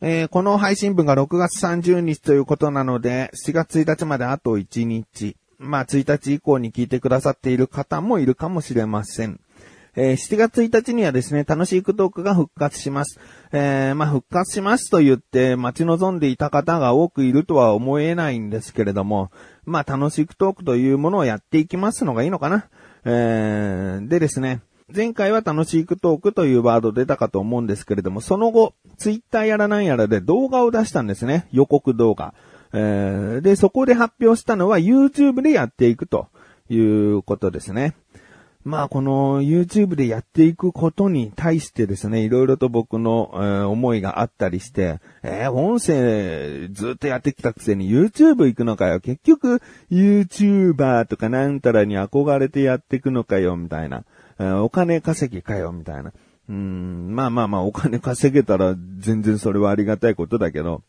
えーこの配信分が6月30日ということなので、7月1日まであと1日。まあ、1日以降に聞いてくださっている方もいるかもしれません。えー7月1日にはですね、楽しいクトークが復活します。えーまあ、復活しますと言って待ち望んでいた方が多くいるとは思えないんですけれども、まあ、楽しいクトークというものをやっていきますのがいいのかな。えーでですね、前回は楽しいクトークというワード出たかと思うんですけれども、その後、ツイッターやらなんやらで動画を出したんですね。予告動画。えーで、そこで発表したのは YouTube でやっていくということですね。まあ、この YouTube でやっていくことに対してですね、いろいろと僕の、えー思いがあったりして、えー音声ずっとやってきたくせに YouTube 行くのかよ。結局 YouTuber とかなんたらに憧れてやっていくのかよ、みたいな。えお金稼ぎかよ、みたいな。うん、まあまあまあ、お金稼げたら全然それはありがたいことだけど、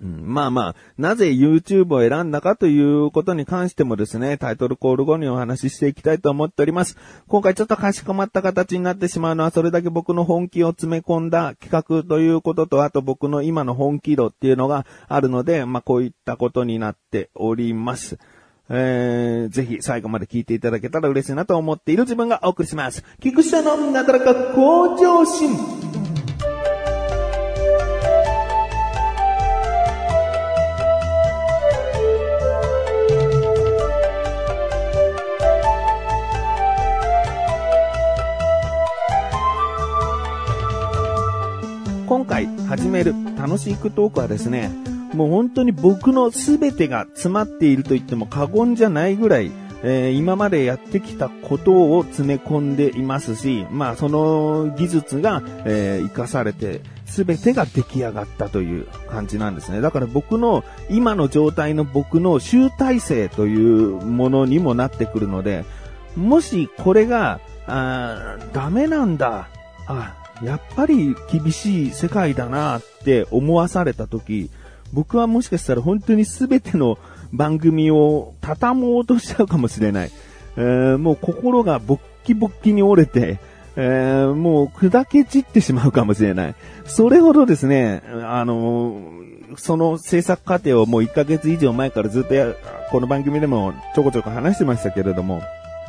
うんまあまあ、なぜ YouTube を選んだかということに関してもですね、タイトルコール後にお話ししていきたいと思っております。今回ちょっとかしこまった形になってしまうのは、それだけ僕の本気を詰め込んだ企画ということと、あと僕の今の本気度っていうのがあるので、まあこういったことになっております。えー、ぜひ最後まで聞いていただけたら嬉しいなと思っている自分がお送りします。菊池のなだらか向上心。今回始める楽しいクトークはですね、もう本当に僕の全てが詰まっていると言っても過言じゃないぐらい、えー今までやってきたことを詰め込んでいますし、まあその技術が、えー活かされて、全てが出来上がったという感じなんですね。だから僕の今の状態の僕の集大成というものにもなってくるので、もしこれが、あダメなんだ。あ、やっぱり厳しい世界だなって思わされたとき、僕はもしかしたら本当に全ての番組を畳もうとしちゃうかもしれない。えーもう心がボッキボッキに折れて、えーもう砕け散ってしまうかもしれない。それほどですね、あのその制作過程をもう1ヶ月以上前からずっとや、この番組でもちょこちょこ話してましたけれども、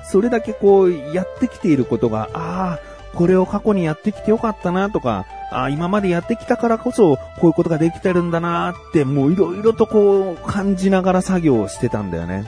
それだけこう、やってきていることが、ああ、これを過去にやってきてよかったなとか、あ、今までやってきたからこそ、こういうことができてるんだなって、もういろいろとこう、感じながら作業をしてたんだよね。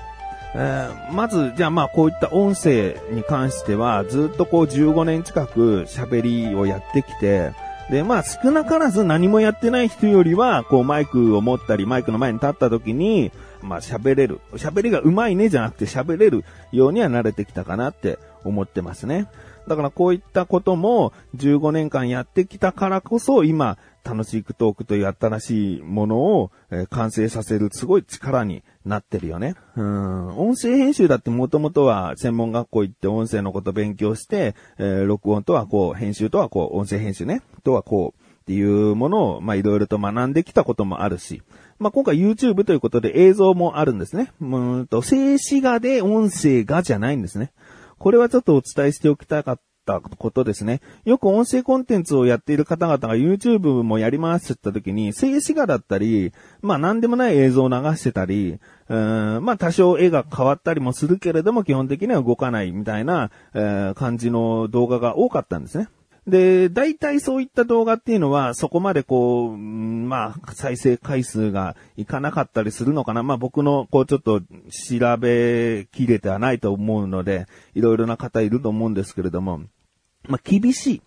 えーまず、じゃあまあこういった音声に関しては、ずっとこう15年近く喋りをやってきて、で、まあ少なからず何もやってない人よりは、こうマイクを持ったり、マイクの前に立った時に、まあ喋れる。喋りが上手いねじゃなくて喋れるようには慣れてきたかなって思ってますね。だからこういったことも15年間やってきたからこそ今、楽しいクトークという新しいものを、完成させるすごい力になってるよね。うん。音声編集だってもともとは専門学校行って音声のこと勉強して、えー録音とはこう、編集とはこう、音声編集ね、とはこう、っていうものを、ま、いろいろと学んできたこともあるし、まあ、今回 YouTube ということで映像もあるんですね。うんと、静止画で音声がじゃないんですね。これはちょっとお伝えしておきたかったことですね。よく音声コンテンツをやっている方々が YouTube もやりますって言った時に、静止画だったり、まあ何でもない映像を流してたり、うんまあ多少絵が変わったりもするけれども基本的には動かないみたいな、えー感じの動画が多かったんですね。で、大体そういった動画っていうのは、そこまでこう、まあ、再生回数がいかなかったりするのかな。まあ僕の、こうちょっと調べきれてはないと思うので、いろいろな方いると思うんですけれども、まあ厳しい。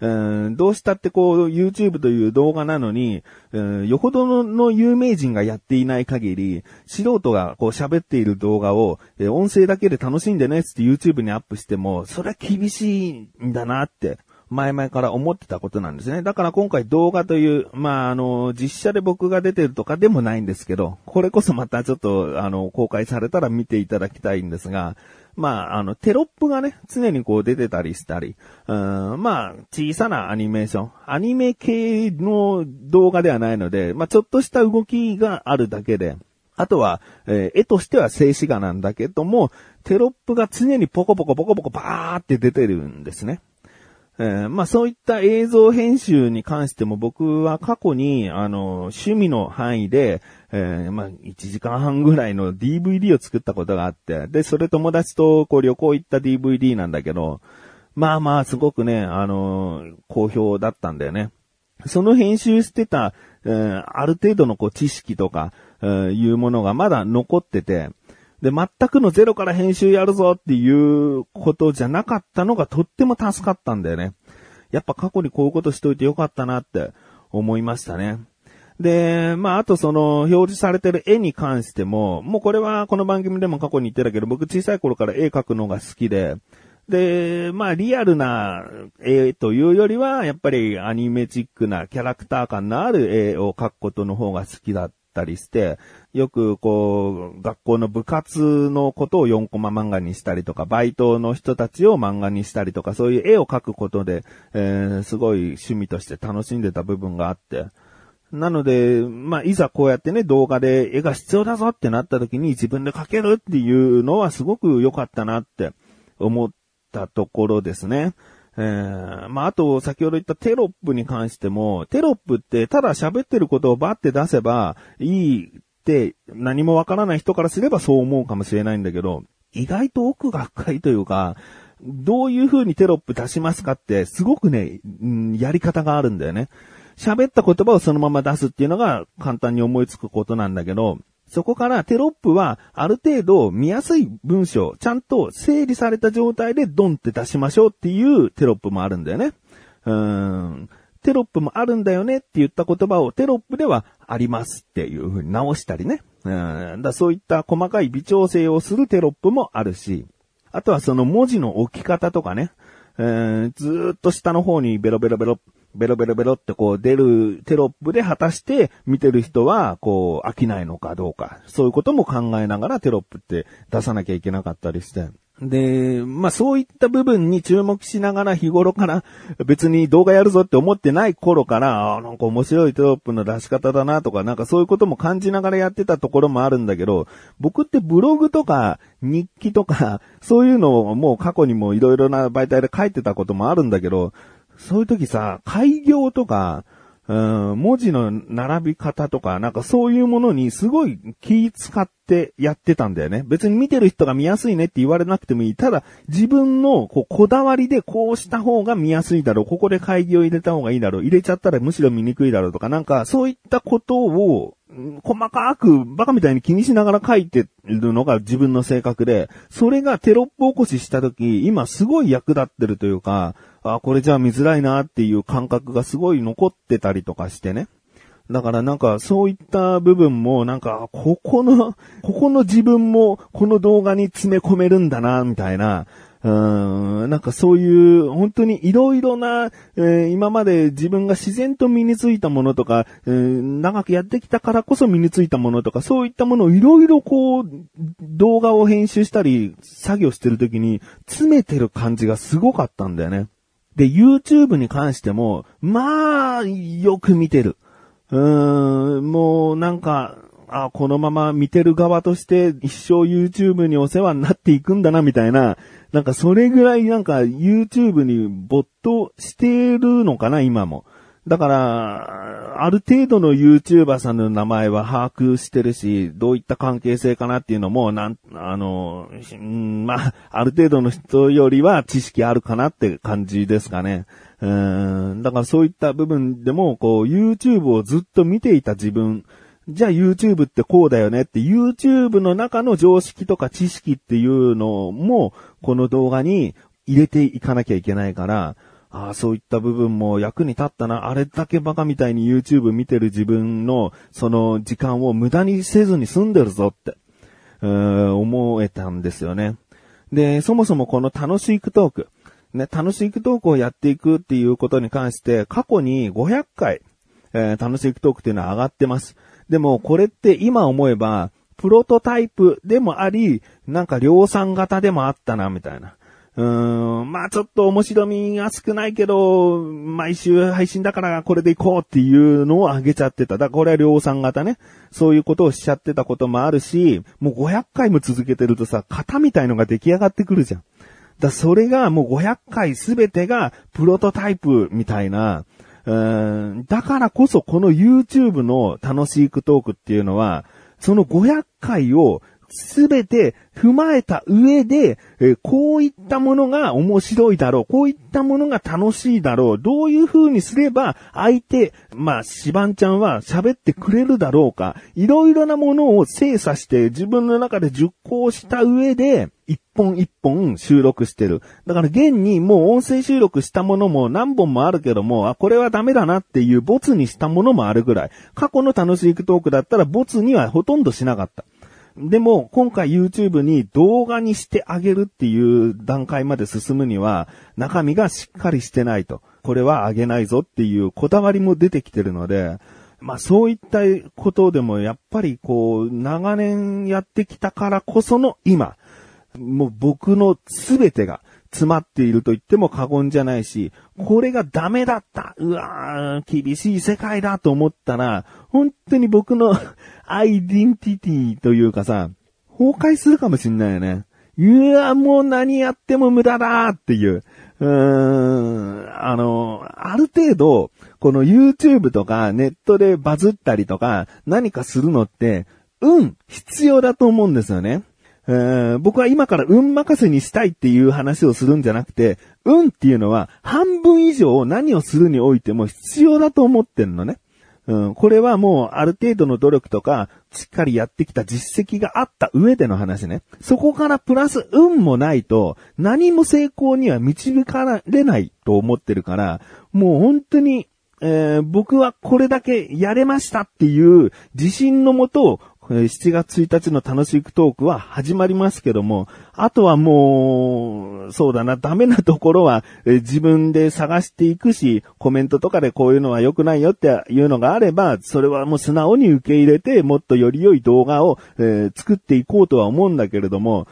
うんどうしたってこう、YouTube という動画なのに、うんよほどの有名人がやっていない限り、素人がこう喋っている動画を、え音声だけで楽しんでねっつって YouTube にアップしても、それは厳しいんだなって、前々から思ってたことなんですね。だから今回動画という、まあ、あの、実写で僕が出てるとかでもないんですけど、これこそまたちょっと、あの、公開されたら見ていただきたいんですが、まあ、あの、テロップがね、常にこう出てたりしたり、うん、まあ、小さなアニメーション、アニメ系の動画ではないので、まあ、ちょっとした動きがあるだけで、あとは、えー絵としては静止画なんだけども、テロップが常にポコポコポコポコバーって出てるんですね。えー、まあそういった映像編集に関しても僕は過去に、あの、趣味の範囲で、えー、まあ1時間半ぐらいの DVD を作ったことがあって、で、それ友達とこう旅行行った DVD なんだけど、まあまあすごくね、あの好評だったんだよね。その編集してた、えー、ある程度のこう知識とか、え、いうものがまだ残ってて、で、全くのゼロから編集やるぞっていうことじゃなかったのがとっても助かったんだよね。やっぱ過去にこういうことしといてよかったなって思いましたね。で、まあ、あとその、表示されてる絵に関しても、もうこれはこの番組でも過去に言ってたけど、僕小さい頃から絵描くのが好きで、で、まあ、リアルな絵というよりは、やっぱりアニメチックなキャラクター感のある絵を描くことの方が好きだったりして、よくこう、学校の部活のことを4コマ漫画にしたりとか、バイトの人たちを漫画にしたりとか、そういう絵を描くことで、えー、すごい趣味として楽しんでた部分があって、なので、まあ、いざこうやってね、動画で絵が必要だぞってなった時に自分で描けるっていうのはすごく良かったなって思ったところですね。えー、まあ、あと、先ほど言ったテロップに関しても、テロップってただ喋ってることをバッて出せばいいって何もわからない人からすればそう思うかもしれないんだけど、意外と奥が深いというか、どういう風にテロップ出しますかってすごくね、うん、やり方があるんだよね。喋った言葉をそのまま出すっていうのが簡単に思いつくことなんだけど、そこからテロップはある程度見やすい文章、ちゃんと整理された状態でドンって出しましょうっていうテロップもあるんだよね。うーん。テロップもあるんだよねって言った言葉をテロップではありますっていう風に直したりね。うんだそういった細かい微調整をするテロップもあるし、あとはその文字の置き方とかね。えー、ずーっと下の方にベロベロベロベロベロベロってこう出るテロップで果たして見てる人はこう飽きないのかどうか、そういうことも考えながらテロップって出さなきゃいけなかったりして。で、まあそういった部分に注目しながら日頃から別に動画やるぞって思ってない頃から、あなんか面白いテロップの出し方だなとか、なんかそういうことも感じながらやってたところもあるんだけど、僕ってブログとか日記とか、そういうのをもう過去にもいろいろな媒体で書いてたこともあるんだけど、そういう時さ、開業とか、うん、文字の並び方とか、なんかそういうものにすごい気使ってやってたんだよね。別に見てる人が見やすいねって言われなくてもいい。ただ、自分のこうこだわりでこうした方が見やすいだろう。ここで会議を入れた方がいいだろう。入れちゃったらむしろ見にくいだろうとか、なんかそういったことを細かくバカみたいに気にしながら書いてるのが自分の性格で、それがテロップ起こしした時、今すごい役立ってるというか、あ、これじゃあ見づらいなっていう感覚がすごい残ってたりとかしてね。だからなんかそういった部分もなんかここの、ここの自分もこの動画に詰め込めるんだな、みたいな、うん、なんかそういう本当にいろいろな、えー、今まで自分が自然と身についたものとか、えー、長くやってきたからこそ身についたものとか、そういったものをいろいろこう、動画を編集したり、作業してる時に詰めてる感じがすごかったんだよね。で、YouTube に関しても、まあ、よく見てる。うーん、もうなんか、あ、このまま見てる側として一生 YouTube にお世話になっていくんだな、みたいな、なんかそれぐらいなんか YouTube に没頭してるのかな、今も。だから、ある程度の YouTuber さんの名前は把握してるし、どういった関係性かなっていうのも、なん、あの、んまあ、ある程度の人よりは知識あるかなって感じですかね。うん、だからそういった部分でも、こう、YouTube をずっと見ていた自分、じゃあ YouTube ってこうだよねって YouTube の中の常識とか知識っていうのもこの動画に入れていかなきゃいけないから、ああ、そういった部分も役に立ったな。あれだけバカみたいに YouTube 見てる自分のその時間を無駄にせずに済んでるぞって、うー思えたんですよね。で、そもそもこの楽しいクトーク、ね、楽しいクトークをやっていくっていうことに関して過去に500回、えー、楽しいクトークっていうのは上がってます。でもこれって今思えば、プロトタイプでもあり、なんか量産型でもあったな、みたいな。うーん、まあちょっと面白みが少ないけど、毎週配信だからこれでいこうっていうのを上げちゃってた。だからこれは量産型ね。そういうことをしちゃってたこともあるし、もう500回も続けてるとさ、型みたいのが出来上がってくるじゃん。だそれがもう500回すべてがプロトタイプみたいな、うん。だからこそこの YouTube の楽しいクトークっていうのは、その500回をすべて踏まえた上で、え、こういったものが面白いだろう、こういったものが楽しいだろう、どういう風にすれば相手、まあ、シバンちゃんは喋ってくれるだろうか、いろいろなものを精査して自分の中で熟考した上で、一本一本収録してる。だから現にもう音声収録したものも何本もあるけども、あ、これはダメだなっていうボツにしたものもあるぐらい。過去の楽しいトークだったらボツにはほとんどしなかった。でも、今回 YouTube に動画にしてあげるっていう段階まで進むには、中身がしっかりしてないと。これはあげないぞっていうこだわりも出てきてるので、まあそういったことでもやっぱりこう、長年やってきたからこその今、もう僕のすべてが詰まっていると言っても過言じゃないし、これがダメだった。うわー、厳しい世界だと思ったら、本当に僕のアイデンティティというかさ、崩壊するかもしんないよね。うわ、もう何やっても無駄だっていう。うーん、あの、ある程度、この YouTube とかネットでバズったりとか何かするのって、うん、必要だと思うんですよね。えー、僕は今から運任せにしたいっていう話をするんじゃなくて、運っていうのは半分以上何をするにおいても必要だと思ってんのね。うん、これはもうある程度の努力とか、しっかりやってきた実績があった上での話ね。そこからプラス運もないと、何も成功には導かれないと思ってるから、もう本当に、えー、僕はこれだけやれましたっていう自信のもと、7月1日の楽しくトークは始まりますけども、あとはもう、そうだな、ダメなところは自分で探していくし、コメントとかでこういうのは良くないよっていうのがあれば、それはもう素直に受け入れて、もっとより良い動画を、え、作っていこうとは思うんだけれども、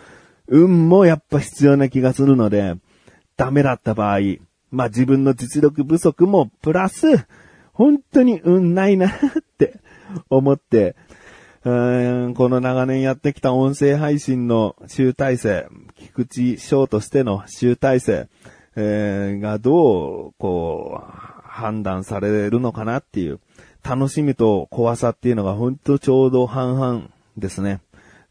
運もやっぱ必要な気がするので、ダメだった場合、まあ自分の実力不足もプラス、本当に運ないなって思って、この長年やってきた音声配信の集大成、菊池翔としての集大成、えー、がどう、こう、判断されるのかなっていう、楽しみと怖さっていうのが本当ちょうど半々ですね。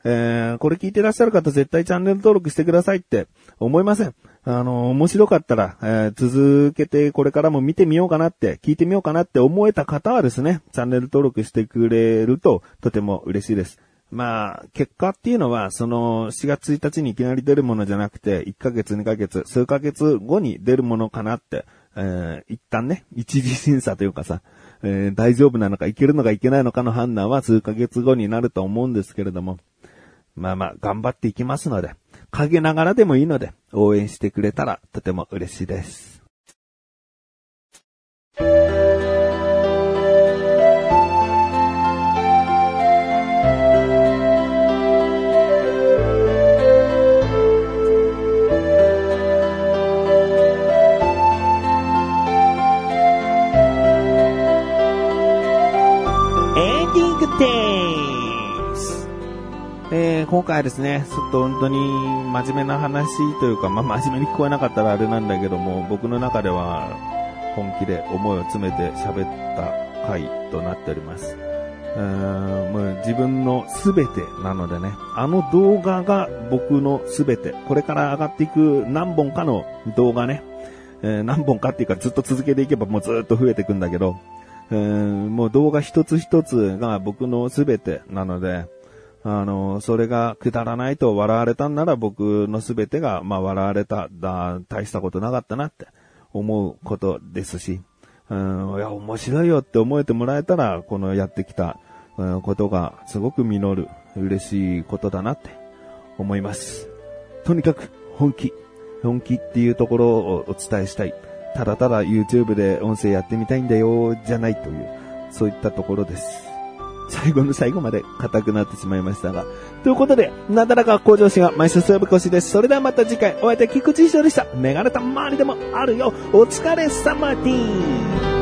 えー、これ聞いてらっしゃる方絶対チャンネル登録してくださいって思いません。あの、面白かったら、えー、続けてこれからも見てみようかなって、聞いてみようかなって思えた方はですね、チャンネル登録してくれるととても嬉しいです。まあ、結果っていうのは、その、4月1日にいきなり出るものじゃなくて、1ヶ月、2ヶ月、数ヶ月後に出るものかなって、えー、一旦ね、一時審査というかさ、えー、大丈夫なのか、いけるのかいけないのかの判断は数ヶ月後になると思うんですけれども、まあまあ、頑張っていきますので、陰ながらでもいいので、応援してくれたらとても嬉しいです。今回ですね、ちょっと本当に真面目な話というか、まあ、真面目に聞こえなかったらあれなんだけども、僕の中では本気で思いを詰めて喋った回となっております。うーんもう自分の全てなのでね、あの動画が僕の全て、これから上がっていく何本かの動画ね、えー、何本かっていうかずっと続けていけばもうずっと増えていくんだけど、えー、もう動画一つ一つが僕の全てなので、あの、それがくだらないと笑われたんなら僕の全てが、まあ笑われた、だ、大したことなかったなって思うことですし、うん、いや、面白いよって思えてもらえたら、このやってきた、うん、ことがすごく実る、嬉しいことだなって思います。とにかく本気、本気っていうところをお伝えしたい。ただただ YouTube で音声やってみたいんだよ、じゃないという、そういったところです。最後の最後まで硬くなってしまいましたが。ということで、なだらか向上心は毎週水曜日越しです。それではまた次回、お会いで菊池翔でした。メガネた周りでもあるよ。お疲れ様です。